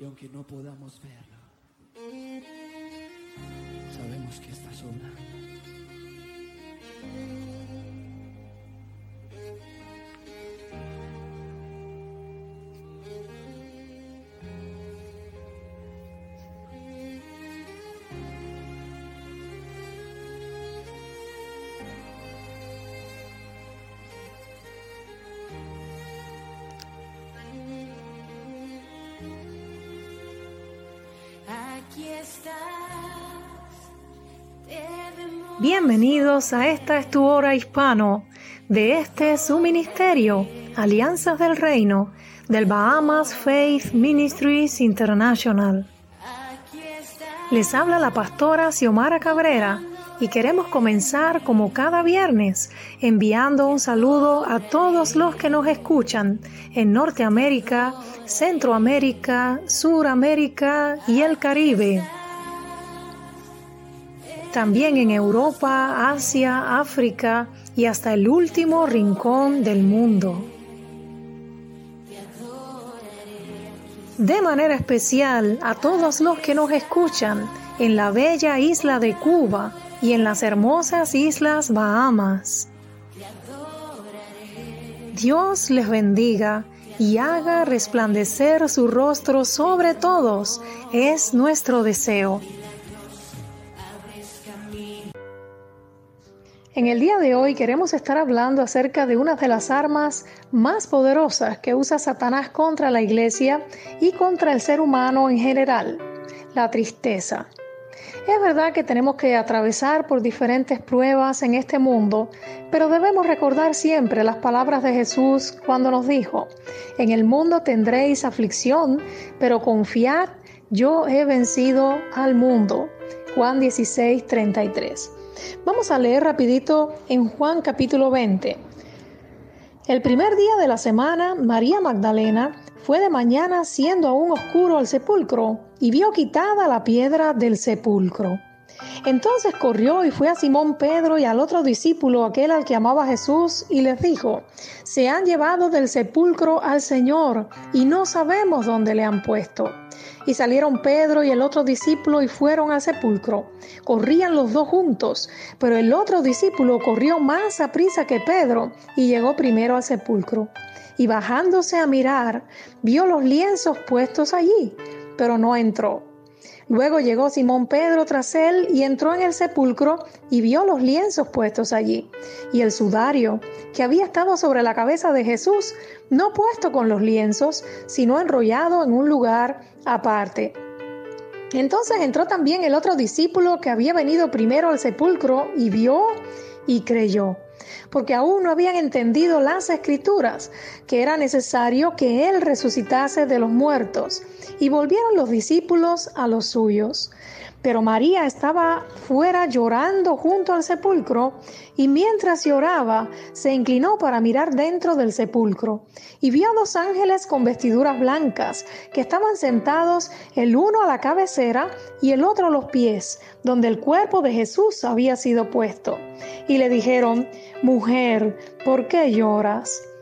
Y aunque no podamos verlo, sabemos que estás obrando. Bienvenidos a esta es tu hora hispano de este su ministerio, Alianzas del Reino, del Bahamas Faith Ministries International. Les habla la pastora Xiomara Cabrera y queremos comenzar como cada viernes enviando un saludo a todos los que nos escuchan en Norteamérica, Centroamérica, Suramérica y el Caribe también en Europa, Asia, África y hasta el último rincón del mundo. De manera especial a todos los que nos escuchan en la bella isla de Cuba y en las hermosas islas Bahamas. Dios les bendiga y haga resplandecer su rostro sobre todos, es nuestro deseo. En el día de hoy queremos estar hablando acerca de una de las armas más poderosas que usa Satanás contra la iglesia y contra el ser humano en general, la tristeza. Es verdad que tenemos que atravesar por diferentes pruebas en este mundo, pero debemos recordar siempre las palabras de Jesús cuando nos dijo, en el mundo tendréis aflicción, pero confiad, yo he vencido al mundo. Juan 16, 33. Vamos a leer rapidito en Juan capítulo 20. El primer día de la semana, María Magdalena fue de mañana siendo aún oscuro al sepulcro y vio quitada la piedra del sepulcro. Entonces corrió y fue a Simón Pedro y al otro discípulo, aquel al que amaba Jesús, y les dijo, se han llevado del sepulcro al Señor y no sabemos dónde le han puesto. Y salieron Pedro y el otro discípulo y fueron al sepulcro. Corrían los dos juntos, pero el otro discípulo corrió más a prisa que Pedro y llegó primero al sepulcro. Y bajándose a mirar, vio los lienzos puestos allí, pero no entró. Luego llegó Simón Pedro tras él y entró en el sepulcro y vio los lienzos puestos allí y el sudario que había estado sobre la cabeza de Jesús, no puesto con los lienzos, sino enrollado en un lugar aparte. Entonces entró también el otro discípulo que había venido primero al sepulcro y vio y creyó porque aún no habían entendido las escrituras, que era necesario que Él resucitase de los muertos. Y volvieron los discípulos a los suyos. Pero María estaba fuera llorando junto al sepulcro y mientras lloraba se inclinó para mirar dentro del sepulcro y vio a dos ángeles con vestiduras blancas que estaban sentados el uno a la cabecera y el otro a los pies, donde el cuerpo de Jesús había sido puesto. Y le dijeron, Mujer, ¿por qué lloras?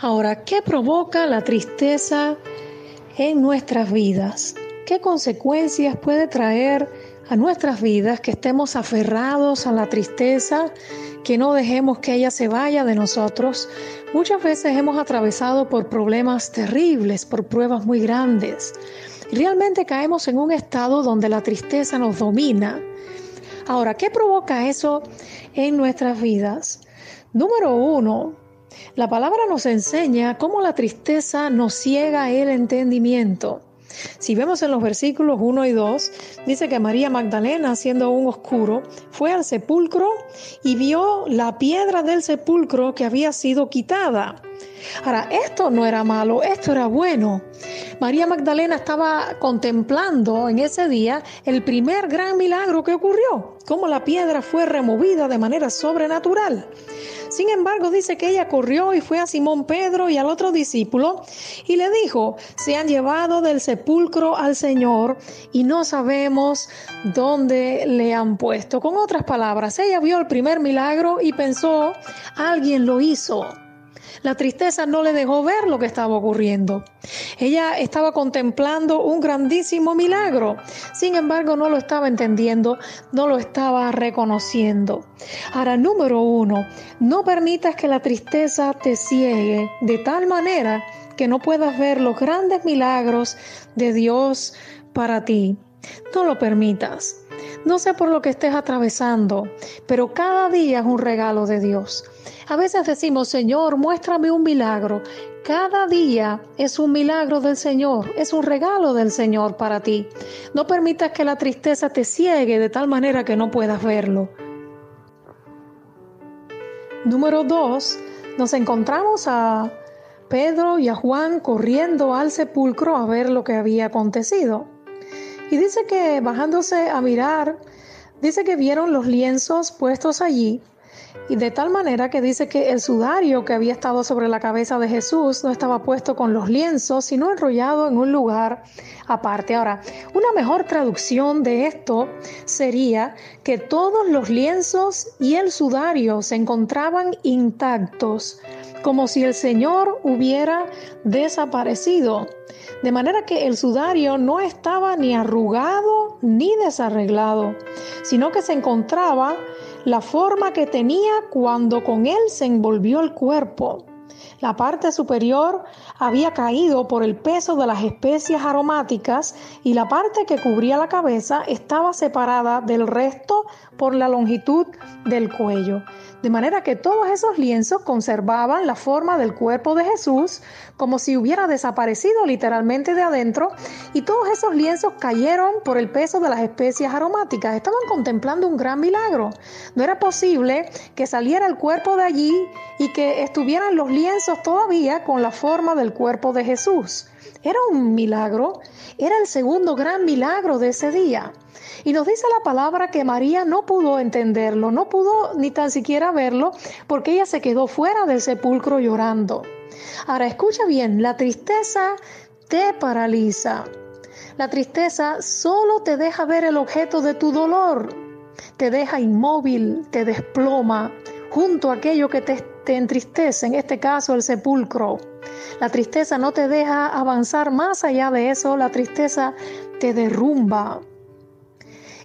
Ahora, ¿qué provoca la tristeza en nuestras vidas? ¿Qué consecuencias puede traer a nuestras vidas que estemos aferrados a la tristeza, que no dejemos que ella se vaya de nosotros? Muchas veces hemos atravesado por problemas terribles, por pruebas muy grandes. Realmente caemos en un estado donde la tristeza nos domina Ahora, ¿qué provoca eso en nuestras vidas? Número uno, la palabra nos enseña cómo la tristeza nos ciega el entendimiento. Si vemos en los versículos 1 y 2, dice que María Magdalena, siendo un oscuro, fue al sepulcro y vio la piedra del sepulcro que había sido quitada. Ahora, esto no era malo, esto era bueno. María Magdalena estaba contemplando en ese día el primer gran milagro que ocurrió, cómo la piedra fue removida de manera sobrenatural. Sin embargo, dice que ella corrió y fue a Simón Pedro y al otro discípulo y le dijo, se han llevado del sepulcro al Señor y no sabemos dónde le han puesto. Con otras palabras, ella vio el primer milagro y pensó, alguien lo hizo. La tristeza no le dejó ver lo que estaba ocurriendo. Ella estaba contemplando un grandísimo milagro. Sin embargo, no lo estaba entendiendo, no lo estaba reconociendo. Ahora, número uno, no permitas que la tristeza te ciegue de tal manera que no puedas ver los grandes milagros de Dios para ti. No lo permitas. No sé por lo que estés atravesando, pero cada día es un regalo de Dios. A veces decimos, Señor, muéstrame un milagro. Cada día es un milagro del Señor, es un regalo del Señor para ti. No permitas que la tristeza te ciegue de tal manera que no puedas verlo. Número dos, nos encontramos a Pedro y a Juan corriendo al sepulcro a ver lo que había acontecido. Y dice que bajándose a mirar, dice que vieron los lienzos puestos allí y de tal manera que dice que el sudario que había estado sobre la cabeza de Jesús no estaba puesto con los lienzos, sino enrollado en un lugar aparte. Ahora, una mejor traducción de esto sería que todos los lienzos y el sudario se encontraban intactos, como si el Señor hubiera desaparecido. De manera que el sudario no estaba ni arrugado ni desarreglado, sino que se encontraba la forma que tenía cuando con él se envolvió el cuerpo. La parte superior había caído por el peso de las especias aromáticas y la parte que cubría la cabeza estaba separada del resto por la longitud del cuello. De manera que todos esos lienzos conservaban la forma del cuerpo de Jesús como si hubiera desaparecido literalmente de adentro y todos esos lienzos cayeron por el peso de las especias aromáticas. Estaban contemplando un gran milagro. No era posible que saliera el cuerpo de allí y que estuvieran los lienzos todavía con la forma del cuerpo de Jesús. Era un milagro, era el segundo gran milagro de ese día. Y nos dice la palabra que María no pudo entenderlo, no pudo ni tan siquiera verlo, porque ella se quedó fuera del sepulcro llorando. Ahora escucha bien, la tristeza te paraliza. La tristeza solo te deja ver el objeto de tu dolor, te deja inmóvil, te desploma, junto a aquello que te, te entristece, en este caso el sepulcro. La tristeza no te deja avanzar más allá de eso, la tristeza te derrumba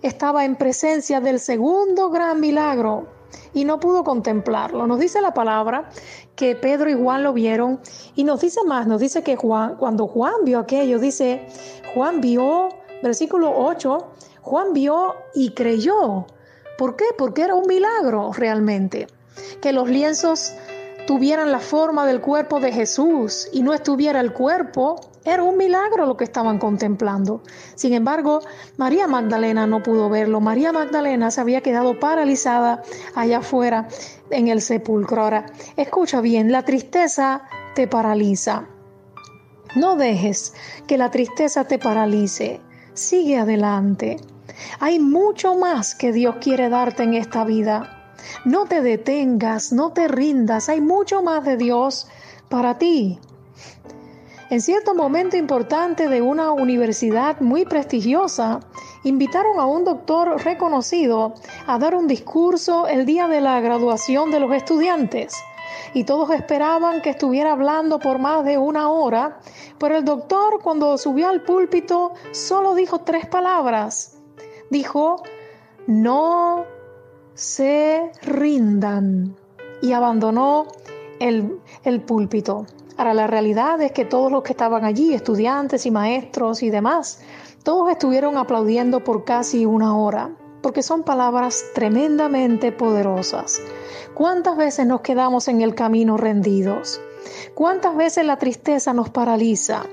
estaba en presencia del segundo gran milagro y no pudo contemplarlo. Nos dice la palabra que Pedro y Juan lo vieron y nos dice más, nos dice que Juan, cuando Juan vio aquello, dice, Juan vio, versículo 8, Juan vio y creyó. ¿Por qué? Porque era un milagro realmente. Que los lienzos tuvieran la forma del cuerpo de Jesús y no estuviera el cuerpo era un milagro lo que estaban contemplando. Sin embargo, María Magdalena no pudo verlo. María Magdalena se había quedado paralizada allá afuera en el sepulcro. Ahora, escucha bien, la tristeza te paraliza. No dejes que la tristeza te paralice. Sigue adelante. Hay mucho más que Dios quiere darte en esta vida. No te detengas, no te rindas. Hay mucho más de Dios para ti. En cierto momento importante de una universidad muy prestigiosa, invitaron a un doctor reconocido a dar un discurso el día de la graduación de los estudiantes. Y todos esperaban que estuviera hablando por más de una hora, pero el doctor cuando subió al púlpito solo dijo tres palabras. Dijo, no se rindan. Y abandonó el, el púlpito. Ahora, la realidad es que todos los que estaban allí, estudiantes y maestros y demás, todos estuvieron aplaudiendo por casi una hora. porque son palabras tremendamente poderosas. ¿Cuántas veces nos quedamos en el camino rendidos? ¿Cuántas veces la tristeza nos paraliza?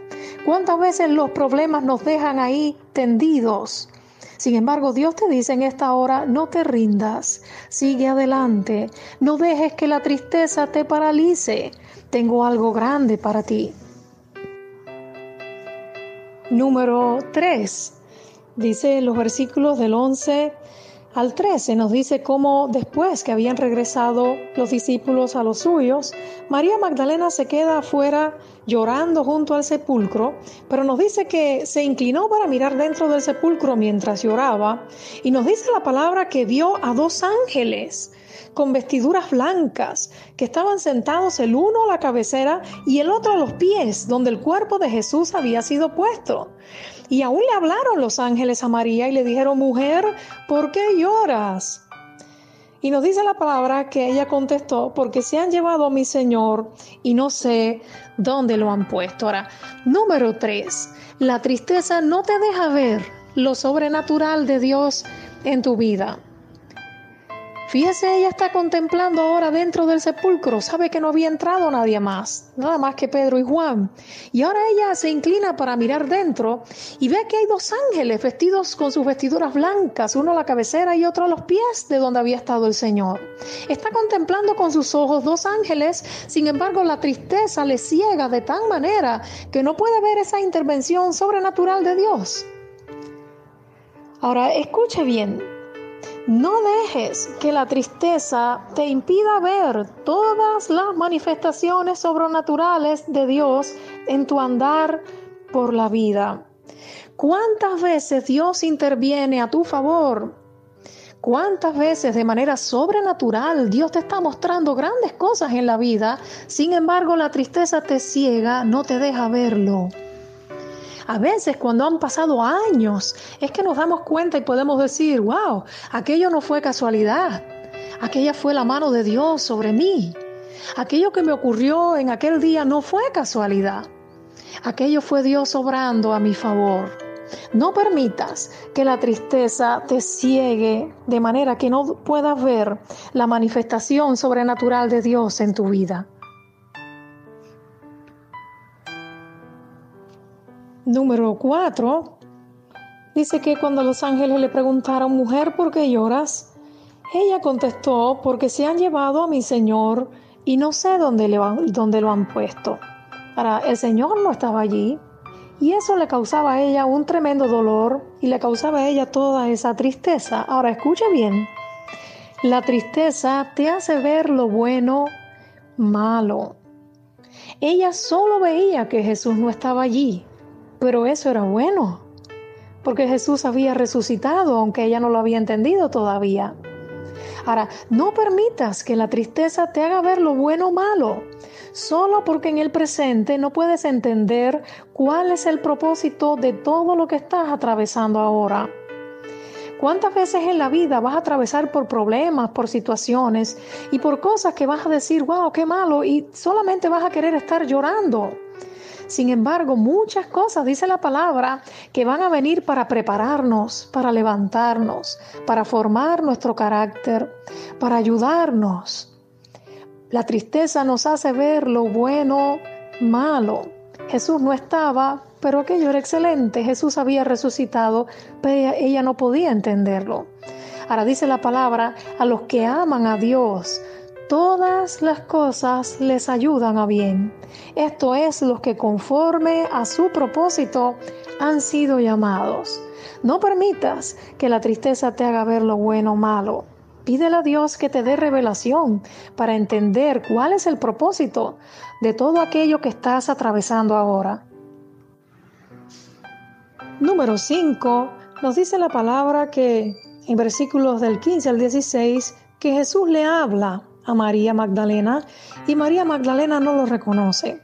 ¿Cuántas veces los problemas nos dejan ahí tendidos? Sin embargo, Dios te dice en esta hora, no te rindas, sigue adelante, no dejes que la tristeza te paralice, tengo algo grande para ti. Número 3. Dice los versículos del 11 al 13 nos dice cómo después que habían regresado los discípulos a los suyos, María Magdalena se queda afuera llorando junto al sepulcro, pero nos dice que se inclinó para mirar dentro del sepulcro mientras lloraba y nos dice la palabra que vio a dos ángeles con vestiduras blancas, que estaban sentados el uno a la cabecera y el otro a los pies, donde el cuerpo de Jesús había sido puesto. Y aún le hablaron los ángeles a María y le dijeron, mujer, ¿por qué lloras? Y nos dice la palabra que ella contestó, porque se han llevado a mi Señor y no sé dónde lo han puesto. Ahora, número tres, la tristeza no te deja ver lo sobrenatural de Dios en tu vida. Fíjese, ella está contemplando ahora dentro del sepulcro, sabe que no había entrado nadie más, nada más que Pedro y Juan. Y ahora ella se inclina para mirar dentro y ve que hay dos ángeles vestidos con sus vestiduras blancas, uno a la cabecera y otro a los pies de donde había estado el Señor. Está contemplando con sus ojos dos ángeles, sin embargo la tristeza le ciega de tal manera que no puede ver esa intervención sobrenatural de Dios. Ahora, escuche bien, no dejes que la tristeza te impida ver todas las manifestaciones sobrenaturales de Dios en tu andar por la vida. ¿Cuántas veces Dios interviene a tu favor? ¿Cuántas veces de manera sobrenatural Dios te está mostrando grandes cosas en la vida? Sin embargo, la tristeza te ciega, no te deja verlo. A veces cuando han pasado años es que nos damos cuenta y podemos decir, wow, aquello no fue casualidad, aquella fue la mano de Dios sobre mí. Aquello que me ocurrió en aquel día no fue casualidad. Aquello fue Dios obrando a mi favor. No permitas que la tristeza te ciegue de manera que no puedas ver la manifestación sobrenatural de Dios en tu vida. Número 4. Dice que cuando los ángeles le preguntaron, mujer, ¿por qué lloras? Ella contestó, porque se han llevado a mi Señor y no sé dónde, le, dónde lo han puesto. Ahora, el Señor no estaba allí y eso le causaba a ella un tremendo dolor y le causaba a ella toda esa tristeza. Ahora, escucha bien, la tristeza te hace ver lo bueno malo. Ella solo veía que Jesús no estaba allí, pero eso era bueno, porque Jesús había resucitado, aunque ella no lo había entendido todavía. Ahora, no permitas que la tristeza te haga ver lo bueno o malo, solo porque en el presente no puedes entender cuál es el propósito de todo lo que estás atravesando ahora. ¿Cuántas veces en la vida vas a atravesar por problemas, por situaciones y por cosas que vas a decir, wow, qué malo, y solamente vas a querer estar llorando? Sin embargo, muchas cosas, dice la palabra, que van a venir para prepararnos, para levantarnos, para formar nuestro carácter, para ayudarnos. La tristeza nos hace ver lo bueno, malo. Jesús no estaba, pero aquello era excelente. Jesús había resucitado, pero ella no podía entenderlo. Ahora dice la palabra, a los que aman a Dios, todas las cosas les ayudan a bien. Esto es los que conforme a su propósito han sido llamados. No permitas que la tristeza te haga ver lo bueno o malo. Pídele a Dios que te dé revelación para entender cuál es el propósito de todo aquello que estás atravesando ahora. Número 5. Nos dice la palabra que en versículos del 15 al 16 que Jesús le habla a María Magdalena y María Magdalena no lo reconoce.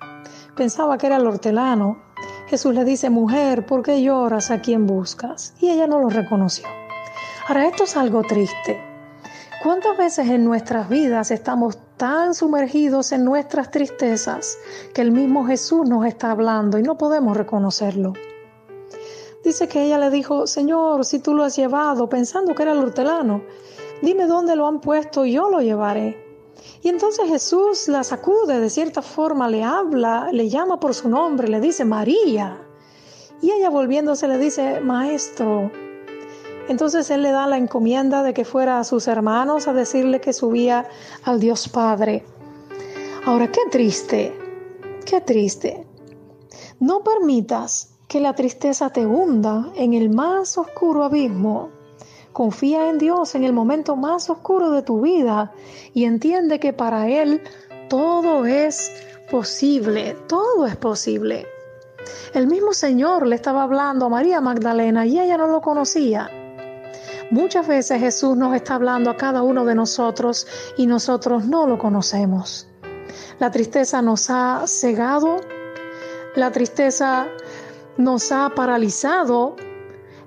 Pensaba que era el hortelano. Jesús le dice, mujer, ¿por qué lloras? ¿A quién buscas? Y ella no lo reconoció. Ahora, esto es algo triste. ¿Cuántas veces en nuestras vidas estamos tan sumergidos en nuestras tristezas que el mismo Jesús nos está hablando y no podemos reconocerlo? Dice que ella le dijo, Señor, si tú lo has llevado, pensando que era el hortelano, dime dónde lo han puesto y yo lo llevaré. Y entonces Jesús la sacude, de cierta forma le habla, le llama por su nombre, le dice María. Y ella volviéndose le dice, Maestro. Entonces él le da la encomienda de que fuera a sus hermanos a decirle que subía al Dios Padre. Ahora, qué triste, qué triste. No permitas que la tristeza te hunda en el más oscuro abismo Confía en Dios en el momento más oscuro de tu vida y entiende que para Él todo es posible, todo es posible. El mismo Señor le estaba hablando a María Magdalena y ella no lo conocía. Muchas veces Jesús nos está hablando a cada uno de nosotros y nosotros no lo conocemos. La tristeza nos ha cegado, la tristeza nos ha paralizado,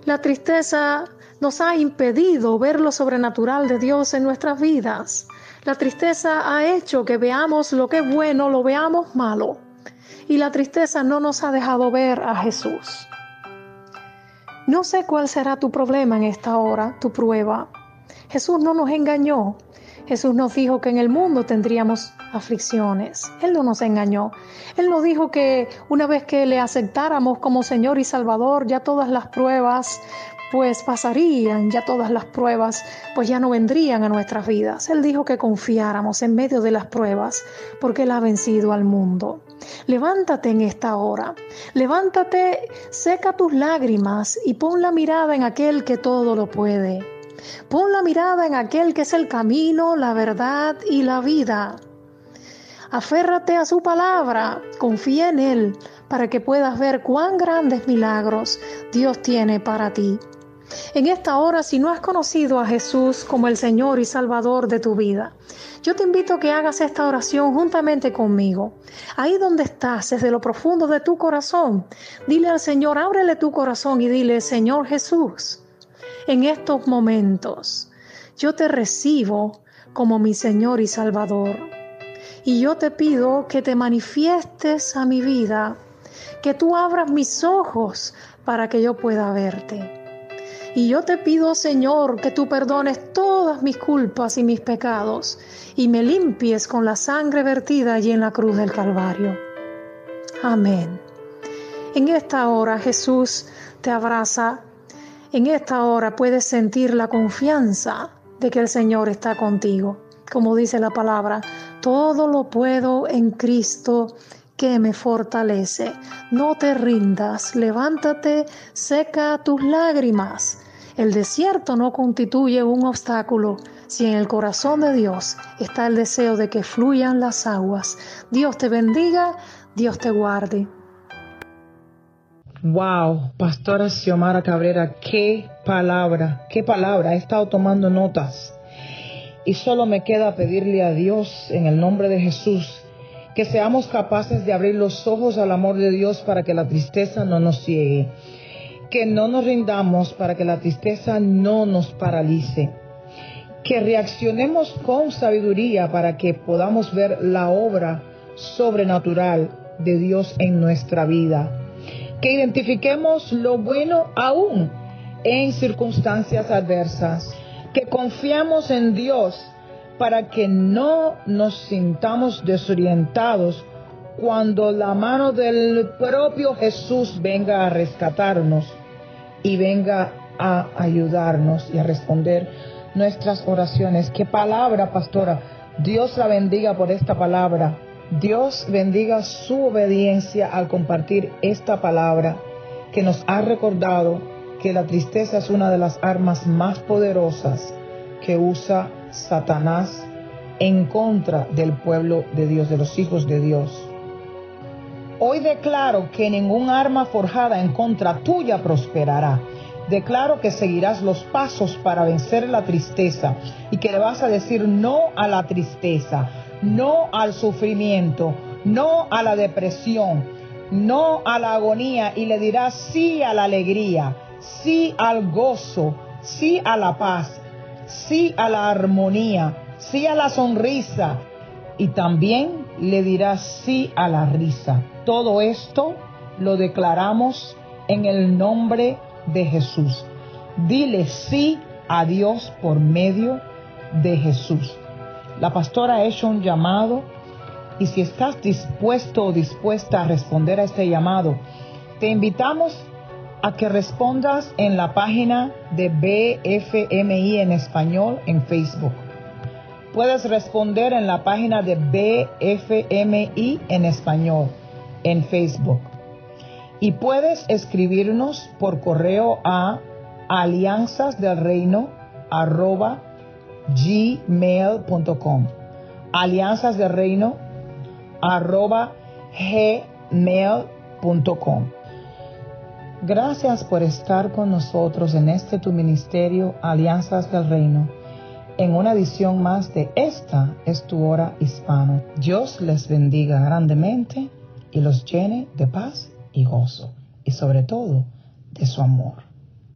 la tristeza nos ha impedido ver lo sobrenatural de Dios en nuestras vidas. La tristeza ha hecho que veamos lo que es bueno, lo veamos malo. Y la tristeza no nos ha dejado ver a Jesús. No sé cuál será tu problema en esta hora, tu prueba. Jesús no nos engañó. Jesús nos dijo que en el mundo tendríamos aflicciones. Él no nos engañó. Él nos dijo que una vez que le aceptáramos como Señor y Salvador, ya todas las pruebas pues pasarían ya todas las pruebas, pues ya no vendrían a nuestras vidas. Él dijo que confiáramos en medio de las pruebas, porque Él ha vencido al mundo. Levántate en esta hora, levántate, seca tus lágrimas y pon la mirada en aquel que todo lo puede. Pon la mirada en aquel que es el camino, la verdad y la vida. Aférrate a su palabra, confía en Él para que puedas ver cuán grandes milagros Dios tiene para ti. En esta hora, si no has conocido a Jesús como el Señor y Salvador de tu vida, yo te invito a que hagas esta oración juntamente conmigo. Ahí donde estás, desde lo profundo de tu corazón, dile al Señor, ábrele tu corazón y dile, Señor Jesús, en estos momentos, yo te recibo como mi Señor y Salvador. Y yo te pido que te manifiestes a mi vida, que tú abras mis ojos para que yo pueda verte. Y yo te pido, Señor, que tú perdones todas mis culpas y mis pecados y me limpies con la sangre vertida allí en la cruz del Calvario. Amén. En esta hora Jesús te abraza. En esta hora puedes sentir la confianza de que el Señor está contigo. Como dice la palabra, todo lo puedo en Cristo que me fortalece. No te rindas, levántate, seca tus lágrimas el desierto no constituye un obstáculo si en el corazón de Dios está el deseo de que fluyan las aguas. Dios te bendiga, Dios te guarde. Wow, Pastora Xiomara Cabrera, qué palabra, qué palabra. He estado tomando notas. Y solo me queda pedirle a Dios en el nombre de Jesús que seamos capaces de abrir los ojos al amor de Dios para que la tristeza no nos ciegue que no nos rindamos para que la tristeza no nos paralice, que reaccionemos con sabiduría para que podamos ver la obra sobrenatural de Dios en nuestra vida, que identifiquemos lo bueno aún en circunstancias adversas, que confiemos en Dios para que no nos sintamos desorientados cuando la mano del propio Jesús venga a rescatarnos y venga a ayudarnos y a responder nuestras oraciones. Qué palabra, pastora. Dios la bendiga por esta palabra. Dios bendiga su obediencia al compartir esta palabra que nos ha recordado que la tristeza es una de las armas más poderosas que usa Satanás en contra del pueblo de Dios, de los hijos de Dios. Hoy declaro que ningún arma forjada en contra tuya prosperará. Declaro que seguirás los pasos para vencer la tristeza y que le vas a decir no a la tristeza, no al sufrimiento, no a la depresión, no a la agonía y le dirás sí a la alegría, sí al gozo, sí a la paz, sí a la armonía, sí a la sonrisa y también le dirás sí a la risa. Todo esto lo declaramos en el nombre de Jesús. Dile sí a Dios por medio de Jesús. La pastora ha hecho un llamado y si estás dispuesto o dispuesta a responder a este llamado, te invitamos a que respondas en la página de BFMI en español en Facebook. Puedes responder en la página de BFMI en español en Facebook. Y puedes escribirnos por correo a alianzasdelreino arroba gmail.com alianzas reino arroba gmail.com Gracias por estar con nosotros en este tu ministerio Alianzas del Reino, en una edición más de Esta es tu hora hispana. Dios les bendiga grandemente y los llene de paz y gozo, y sobre todo de su amor.